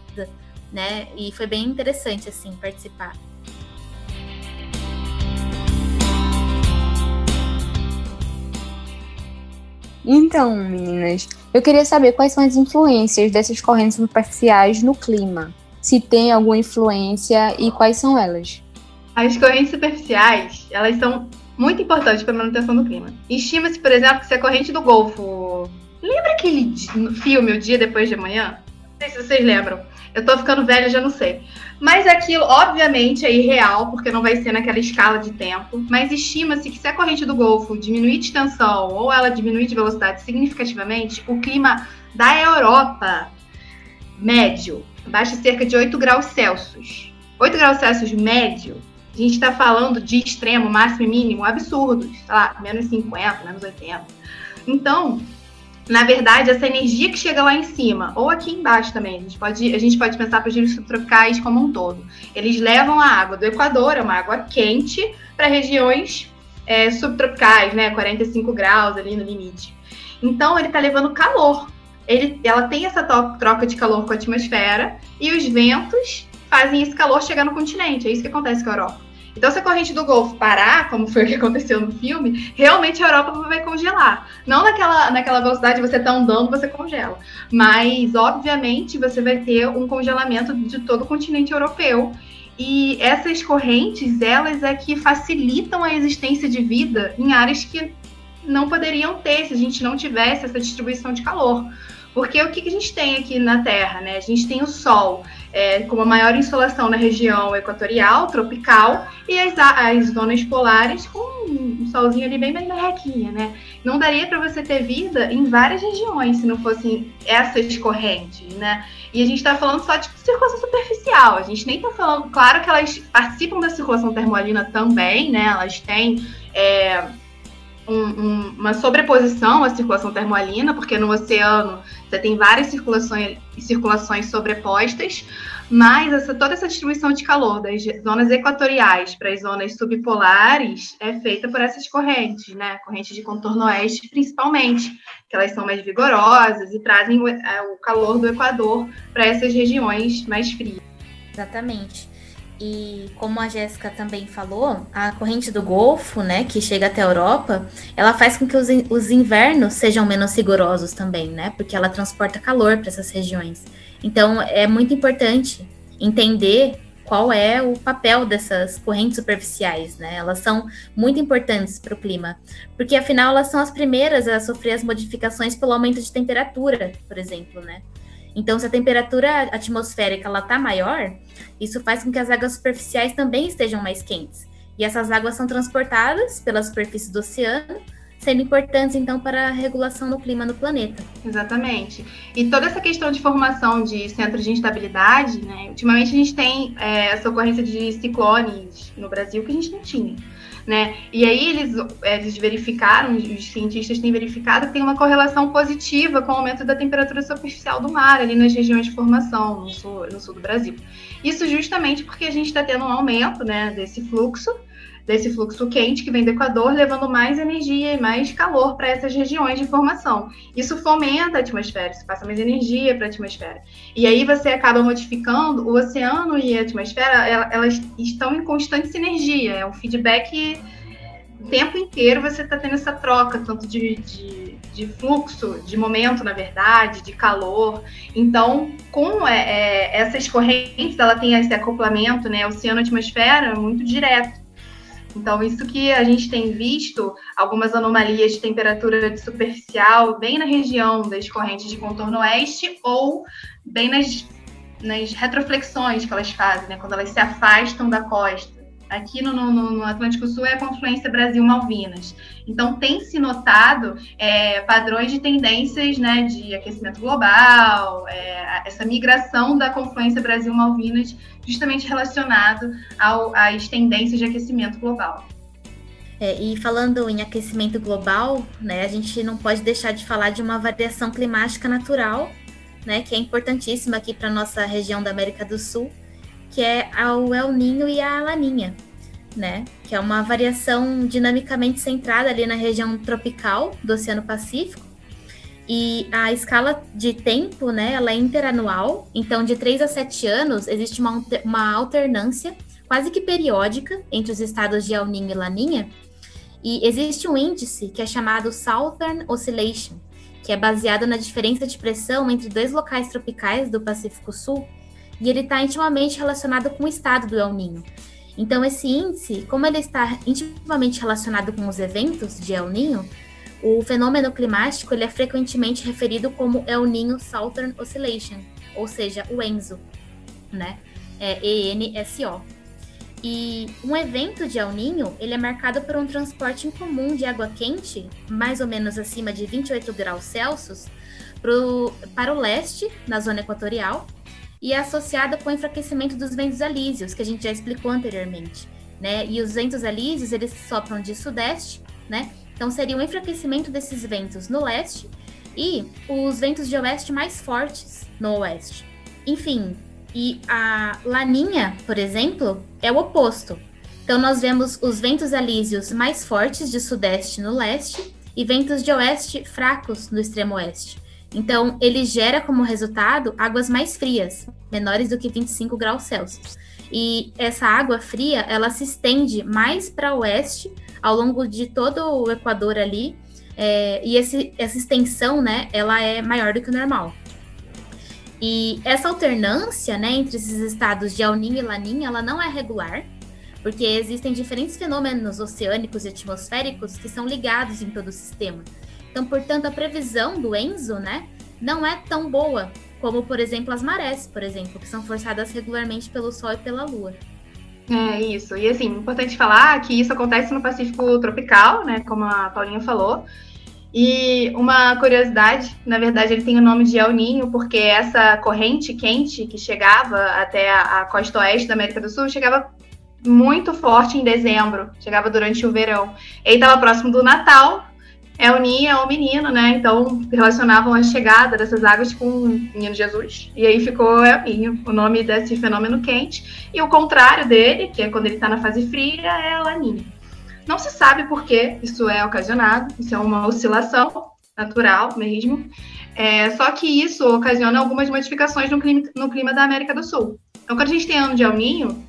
Speaker 2: né? E foi bem interessante assim participar.
Speaker 4: Então, meninas, eu queria saber quais são as influências dessas correntes superficiais no clima se tem alguma influência e quais são elas.
Speaker 3: As correntes superficiais, elas são muito importantes para a manutenção do clima. Estima-se, por exemplo, que se a corrente do Golfo. Lembra aquele filme O Dia Depois de Amanhã? Não sei se vocês lembram. Eu tô ficando velha, já não sei. Mas aquilo, obviamente, é irreal, porque não vai ser naquela escala de tempo. Mas estima-se que se a corrente do Golfo diminuir de tensão ou ela diminuir de velocidade significativamente, o clima da Europa médio baixa cerca de 8 graus Celsius. 8 graus Celsius médio, a gente está falando de extremo, máximo e mínimo absurdos, sei lá, menos 50, menos 80. Então, na verdade, essa energia que chega lá em cima, ou aqui embaixo também, a gente pode, a gente pode pensar para os giros subtropicais como um todo. Eles levam a água do Equador, é uma água quente, para regiões é, subtropicais, né? 45 graus ali no limite. Então, ele está levando calor ele, ela tem essa troca de calor com a atmosfera e os ventos fazem esse calor chegar no continente. É isso que acontece com a Europa. Então, se a corrente do Golfo parar, como foi o que aconteceu no filme, realmente a Europa vai congelar. Não naquela, naquela velocidade você está andando, você congela. Mas, obviamente, você vai ter um congelamento de todo o continente europeu. E essas correntes, elas é que facilitam a existência de vida em áreas que não poderiam ter se a gente não tivesse essa distribuição de calor. Porque o que, que a gente tem aqui na Terra? Né? A gente tem o Sol é, com a maior insolação na região equatorial, tropical, e as, as zonas polares com um solzinho ali bem merrequinha, né? Não daria para você ter vida em várias regiões se não fossem essas correntes, né? E a gente está falando só de circulação superficial. A gente nem está falando, claro que elas participam da circulação termoalina também, né? Elas têm é, um, um, uma sobreposição à circulação termoalina, porque no oceano você tem várias circulações, circulações sobrepostas, mas essa, toda essa distribuição de calor das zonas equatoriais para as zonas subpolares é feita por essas correntes, né? Correntes de contorno oeste, principalmente, que elas são mais vigorosas e trazem o, é, o calor do Equador para essas regiões mais frias.
Speaker 2: Exatamente. E como a Jéssica também falou, a corrente do Golfo, né, que chega até a Europa, ela faz com que os, os invernos sejam menos rigorosos também, né? Porque ela transporta calor para essas regiões. Então é muito importante entender qual é o papel dessas correntes superficiais, né? Elas são muito importantes para o clima, porque afinal elas são as primeiras a sofrer as modificações pelo aumento de temperatura, por exemplo, né? Então, se a temperatura atmosférica ela está maior, isso faz com que as águas superficiais também estejam mais quentes. E essas águas são transportadas pela superfície do oceano, sendo importantes então para a regulação do clima no planeta.
Speaker 3: Exatamente. E toda essa questão de formação de centros de instabilidade, né? Ultimamente a gente tem é, essa ocorrência de ciclones no Brasil que a gente não tinha. Né? E aí eles, eles verificaram, os cientistas têm verificado que tem uma correlação positiva com o aumento da temperatura superficial do mar ali nas regiões de formação no sul, no sul do Brasil. Isso justamente porque a gente está tendo um aumento né, desse fluxo desse fluxo quente que vem do Equador, levando mais energia e mais calor para essas regiões de formação. Isso fomenta a atmosfera, isso passa mais energia para a atmosfera. E aí você acaba modificando o oceano e a atmosfera, elas estão em constante sinergia, é um feedback o tempo inteiro você está tendo essa troca, tanto de, de, de, fluxo, de momento, na verdade, de calor. Então, com é, é, essas correntes, ela tem esse acoplamento, né, oceano-atmosfera, muito direto. Então, isso que a gente tem visto, algumas anomalias de temperatura de superficial bem na região das correntes de contorno oeste ou bem nas, nas retroflexões que elas fazem, né, quando elas se afastam da costa. Aqui no, no, no, Atlântico Sul é a confluência Brasil-Malvinas. Então, tem se notado é, padrões de tendências né, de aquecimento global, é, essa migração da confluência Brasil-Malvinas, justamente relacionado ao, às tendências de aquecimento global.
Speaker 2: É, e falando em aquecimento global, né, a gente não pode deixar de falar de uma variação climática natural, né, que é importantíssima aqui para a nossa região da América do Sul que é o El Ninho e a Laninha, né? Que é uma variação dinamicamente centrada ali na região tropical do Oceano Pacífico. E a escala de tempo, né, ela é interanual, então de 3 a 7 anos existe uma, uma alternância quase que periódica entre os estados de El Ninho e Laninha, e existe um índice que é chamado Southern Oscillation, que é baseado na diferença de pressão entre dois locais tropicais do Pacífico Sul, e ele está intimamente relacionado com o estado do El Ninho. Então, esse índice, como ele está intimamente relacionado com os eventos de El Ninho, o fenômeno climático ele é frequentemente referido como El Ninho Southern Oscillation, ou seja, o ENSO, né? É E-N-S-O. E um evento de El Ninho, ele é marcado por um transporte incomum de água quente, mais ou menos acima de 28 graus Celsius, pro, para o leste, na zona equatorial, e é associada com o enfraquecimento dos ventos alísios, que a gente já explicou anteriormente. Né? E os ventos alísios, eles sopram de sudeste, né? Então seria um enfraquecimento desses ventos no leste e os ventos de oeste mais fortes no oeste. Enfim, e a laninha, por exemplo, é o oposto. Então nós vemos os ventos alísios mais fortes de sudeste no leste e ventos de oeste fracos no extremo oeste. Então, ele gera como resultado águas mais frias, menores do que 25 graus Celsius. E essa água fria, ela se estende mais para oeste, ao longo de todo o Equador ali, é, e esse, essa extensão, né, ela é maior do que o normal. E essa alternância, né, entre esses estados de El Niño e Laninha, ela não é regular, porque existem diferentes fenômenos oceânicos e atmosféricos que são ligados em todo o sistema. Então, portanto, a previsão do Enzo, né, não é tão boa como, por exemplo, as marés, por exemplo, que são forçadas regularmente pelo Sol e pela Lua.
Speaker 3: É isso. E assim, importante falar que isso acontece no Pacífico tropical, né, como a Paulinha falou. E uma curiosidade, na verdade, ele tem o nome de El Ninho, porque essa corrente quente que chegava até a, costa oeste da América do Sul chegava muito forte em dezembro, chegava durante o verão. E estava próximo do Natal, é o Ninho, é o menino, né? Então relacionavam a chegada dessas águas com o menino Jesus. E aí ficou El Ninho, o nome desse fenômeno quente. E o contrário dele, que é quando ele está na fase fria, é Laninha. Não se sabe por que isso é ocasionado, isso é uma oscilação natural mesmo. É, só que isso ocasiona algumas modificações no clima, no clima da América do Sul. Então, quando a gente tem ano de El Ninho,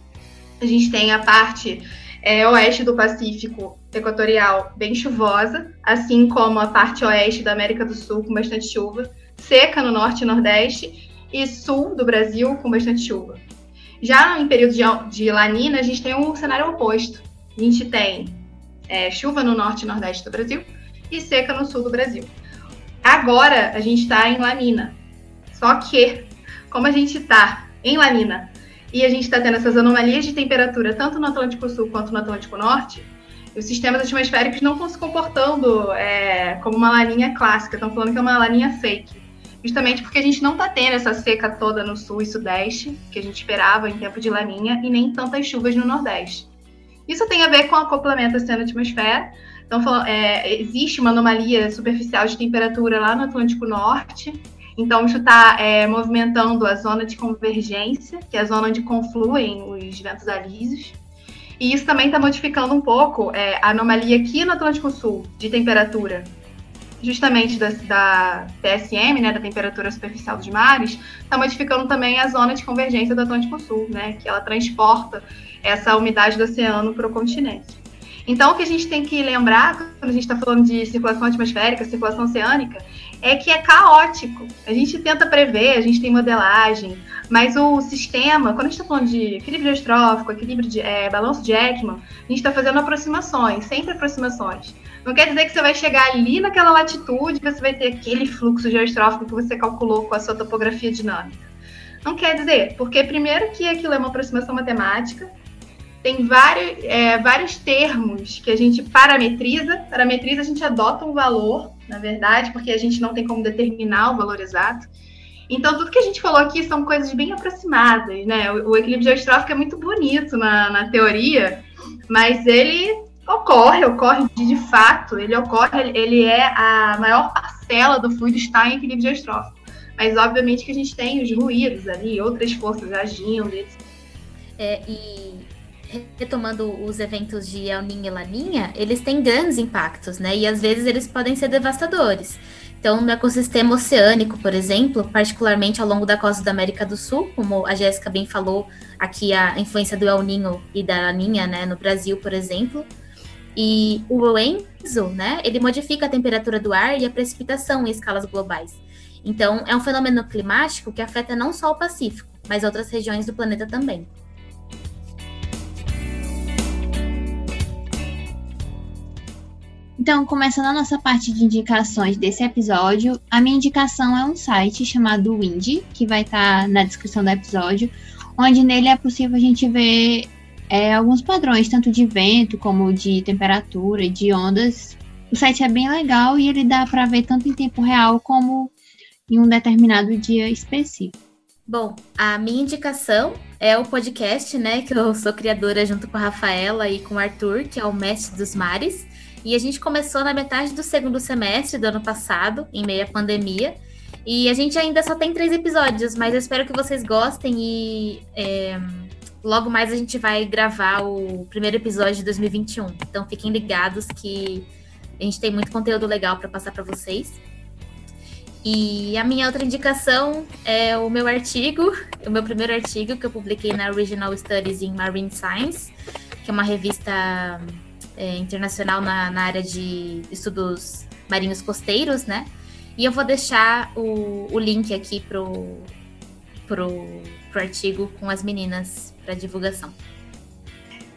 Speaker 3: a gente tem a parte é, oeste do Pacífico equatorial bem chuvosa, assim como a parte oeste da América do Sul com bastante chuva, seca no norte e nordeste, e sul do Brasil com bastante chuva. Já em período de, de lanina, a gente tem um cenário oposto. A gente tem é, chuva no norte e nordeste do Brasil e seca no sul do Brasil. Agora a gente está em lanina. Só que, como a gente está em lanina e a gente está tendo essas anomalias de temperatura tanto no Atlântico Sul quanto no Atlântico Norte, os sistemas atmosféricos não estão se comportando é, como uma laninha clássica, estão falando que é uma laninha fake. Justamente porque a gente não está tendo essa seca toda no sul e sudeste, que a gente esperava em tempo de laninha, e nem tantas chuvas no nordeste. Isso tem a ver com o acoplamento oceano-atmosfera. Então, é, existe uma anomalia superficial de temperatura lá no Atlântico Norte, então, isso está é, movimentando a zona de convergência, que é a zona onde confluem os ventos alísios. E isso também está modificando um pouco é, a anomalia aqui no Atlântico Sul de temperatura, justamente da, da TSM, né, da temperatura superficial dos mares, está modificando também a zona de convergência do Atlântico Sul, né, que ela transporta essa umidade do oceano para o continente. Então, o que a gente tem que lembrar quando a gente está falando de circulação atmosférica, circulação oceânica, é que é caótico. A gente tenta prever, a gente tem modelagem, mas o sistema, quando a gente está falando de equilíbrio geostrófico, equilíbrio de é, balanço de Ekman, a gente está fazendo aproximações, sempre aproximações. Não quer dizer que você vai chegar ali naquela latitude que você vai ter aquele fluxo geostrófico que você calculou com a sua topografia dinâmica. Não quer dizer, porque primeiro que aquilo é uma aproximação matemática, tem vários, é, vários termos que a gente parametriza. Parametriza, a gente adota um valor, na verdade, porque a gente não tem como determinar o valor exato. Então, tudo que a gente falou aqui são coisas bem aproximadas, né? O, o equilíbrio geostrófico é muito bonito na, na teoria, mas ele ocorre, ocorre de, de fato, ele ocorre, ele é a maior parcela do fluido está em equilíbrio geostrófico. Mas, obviamente, que a gente tem os ruídos ali, outras forças agindo.
Speaker 2: É, e retomando os eventos de El Niño e Laninha, eles têm grandes impactos, né? E às vezes eles podem ser devastadores. Então, no ecossistema oceânico, por exemplo, particularmente ao longo da costa da América do Sul, como a Jéssica bem falou, aqui a influência do El Niño e da Laninha, né, no Brasil, por exemplo. E o Enzo, né, ele modifica a temperatura do ar e a precipitação em escalas globais. Então, é um fenômeno climático que afeta não só o Pacífico, mas outras regiões do planeta também.
Speaker 1: Então, começando a nossa parte de indicações desse episódio, a minha indicação é um site chamado Windy, que vai estar tá na descrição do episódio, onde nele é possível a gente ver é, alguns padrões, tanto de vento como de temperatura, de ondas. O site é bem legal e ele dá para ver tanto em tempo real como em um determinado dia específico.
Speaker 2: Bom, a minha indicação é o podcast, né, que eu sou criadora junto com a Rafaela e com o Arthur, que é o Mestre dos Mares. E a gente começou na metade do segundo semestre do ano passado, em meio à pandemia. E a gente ainda só tem três episódios, mas eu espero que vocês gostem e é, logo mais a gente vai gravar o primeiro episódio de 2021. Então fiquem ligados que a gente tem muito conteúdo legal para passar para vocês. E a minha outra indicação é o meu artigo, o meu primeiro artigo que eu publiquei na Original Studies in Marine Science, que é uma revista é, internacional na, na, área de estudos marinhos costeiros, né? E eu vou deixar o, o link aqui pro, pro, pro artigo com as meninas para divulgação.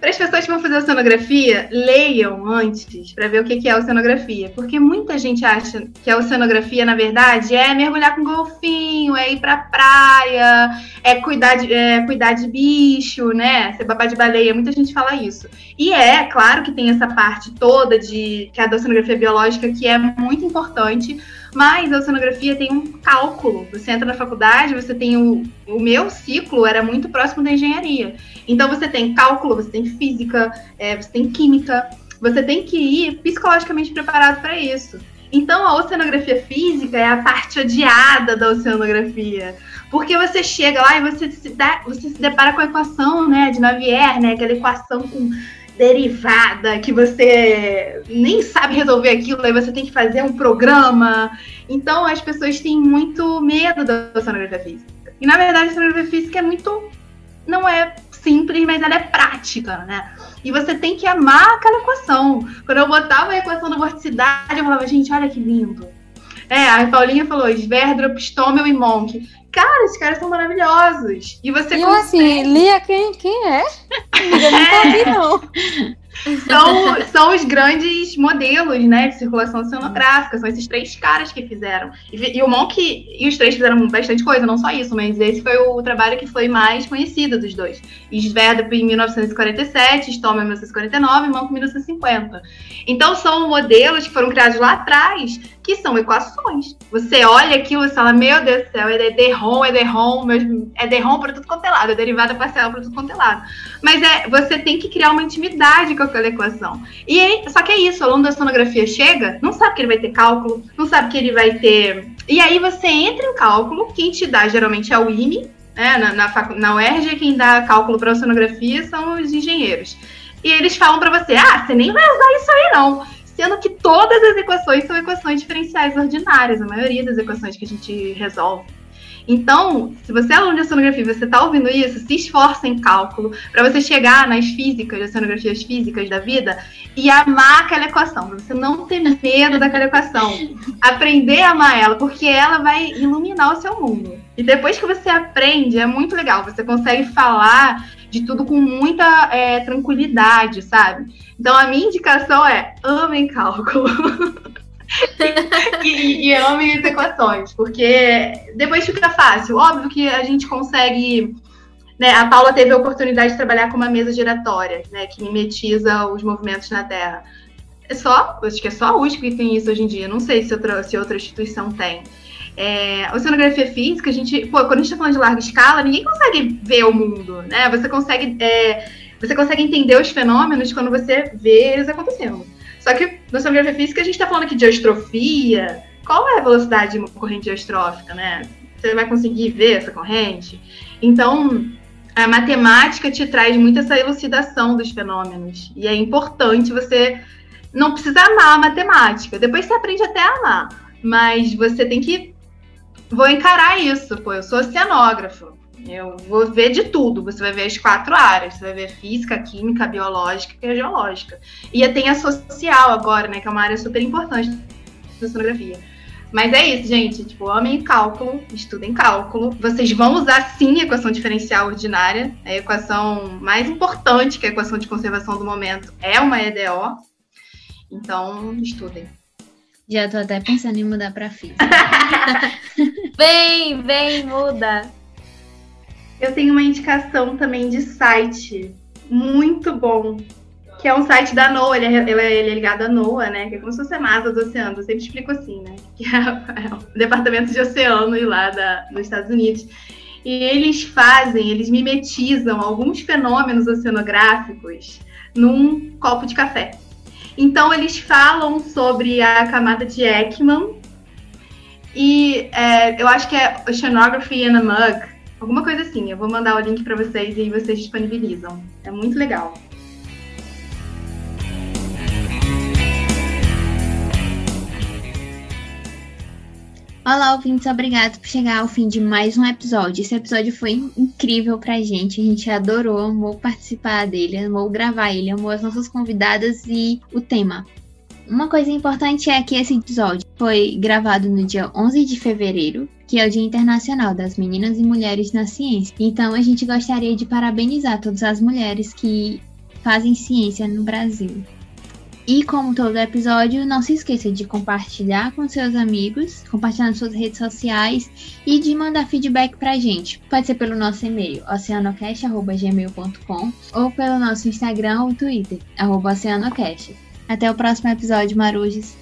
Speaker 3: Para as pessoas que vão fazer oceanografia, leiam antes para ver o que é oceanografia. Porque muita gente acha que a oceanografia, na verdade, é mergulhar com golfinho, é ir para praia, é cuidar, de, é cuidar de bicho, né? Ser babá de baleia. Muita gente fala isso. E é, claro que tem essa parte toda de que é a oceanografia biológica, que é muito importante mas a oceanografia tem um cálculo. Você entra na faculdade, você tem o, o meu ciclo era muito próximo da engenharia. Então você tem cálculo, você tem física, é, você tem química. Você tem que ir psicologicamente preparado para isso. Então a oceanografia física é a parte odiada da oceanografia. Porque você chega lá e você se, dá, você se depara com a equação né, de Navier, né, aquela equação com derivada que você nem sabe resolver aquilo, aí você tem que fazer um programa. Então as pessoas têm muito medo da oceanografia física. E na verdade a oceanografia física é muito. não é simples, mas ela é prática, né? E você tem que amar aquela equação. Quando eu botava a equação da vorticidade, eu falava, gente, olha que lindo. É, a Paulinha falou Sverdrup, Stommel e Monk. Cara, esses caras são maravilhosos. E você
Speaker 4: E
Speaker 3: consegue...
Speaker 4: assim, Lia, quem, quem é? Eu nunca vi, não. [LAUGHS]
Speaker 3: são, [LAUGHS] são os grandes modelos né, de circulação oceanográfica, são esses três caras que fizeram. E, e o Monk e os três fizeram bastante coisa, não só isso, mas esse foi o trabalho que foi mais conhecido dos dois. Sverdrup em 1947, Stommel em 1949 e Monk em 1950. Então são modelos que foram criados lá atrás, que são equações. Você olha aquilo e fala, meu Deus do céu, é Derron, é Derron, é Derron para tudo quanto é lado, é derivada parcial para tudo quanto é lado. Mas é, você tem que criar uma intimidade com aquela equação. E aí, só que é isso, o aluno da sonografia chega, não sabe que ele vai ter cálculo, não sabe que ele vai ter. E aí você entra em cálculo, quem te dá geralmente é o IME, né? Na, na, facu... na UERJ, quem dá cálculo para sonografia são os engenheiros. E eles falam para você: ah, você nem vai usar isso aí não. Sendo que todas as equações são equações diferenciais ordinárias, a maioria das equações que a gente resolve. Então, se você é aluno de oceanografia e você está ouvindo isso, se esforça em cálculo para você chegar nas físicas, oceanografias físicas da vida e amar aquela equação, para você não ter medo daquela equação. [LAUGHS] Aprender a amar ela, porque ela vai iluminar o seu mundo. E depois que você aprende, é muito legal, você consegue falar de tudo com muita é, tranquilidade, sabe? Então, a minha indicação é amem cálculo. [LAUGHS] [LAUGHS] e, e amem as equações, porque depois fica fácil. Óbvio que a gente consegue. Né, a Paula teve a oportunidade de trabalhar com uma mesa giratória, né, que mimetiza os movimentos na Terra. É só, acho que é só a USP que tem isso hoje em dia. Não sei se outra, se outra instituição tem. É, oceanografia física, a gente, pô, quando a gente está falando de larga escala, ninguém consegue ver o mundo, né? Você consegue, é, você consegue entender os fenômenos quando você vê eles acontecendo. Só que na oceanografia física a gente está falando aqui de eustrofia. Qual é a velocidade de uma corrente eustrófica, né? Você vai conseguir ver essa corrente? Então, a matemática te traz muito essa elucidação dos fenômenos. E é importante você não precisa amar a matemática. Depois você aprende até a amar. Mas você tem que. Vou encarar isso, pô. Eu sou oceanógrafo. Eu vou ver de tudo. Você vai ver as quatro áreas. Você vai ver física, química, biológica e geológica. E tem a social agora, né? Que é uma área super importante da sonografia. Mas é isso, gente. Tipo, amem cálculo, estudem cálculo. Vocês vão usar sim a equação diferencial ordinária. A equação mais importante que a equação de conservação do momento é uma EDO. Então, estudem.
Speaker 1: Já tô até pensando em mudar pra física. [LAUGHS]
Speaker 2: Vem, vem, muda.
Speaker 3: Eu tenho uma indicação também de site muito bom, que é um site da NOAA, ele é, ele é, ele é ligado à NOAA, né? Que é como se fosse a NASA do oceano, eu sempre explico assim, né? [LAUGHS] Que é, é o Departamento de Oceano lá da, dos Estados Unidos. E eles fazem, eles mimetizam alguns fenômenos oceanográficos num copo de café. Então, eles falam sobre a camada de Ekman e é, eu acho que é Oceanography in a Mug, alguma coisa assim. Eu vou mandar o link para vocês e vocês disponibilizam. É muito legal.
Speaker 1: Olá, ouvintes, obrigado por chegar ao fim de mais um episódio. Esse episódio foi incrível pra gente, a gente adorou, amou participar dele, amou gravar ele, amou as nossas convidadas e o tema. Uma coisa importante é que esse episódio foi gravado no dia 11 de fevereiro, que é o Dia Internacional das Meninas e Mulheres na Ciência. Então a gente gostaria de parabenizar todas as mulheres que fazem ciência no Brasil. E como todo episódio, não se esqueça de compartilhar com seus amigos, compartilhar nas suas redes sociais e de mandar feedback pra gente. Pode ser pelo nosso e-mail, oceanocast.gmail.com ou pelo nosso Instagram ou Twitter, oceanocast. Até o próximo episódio, Marujas!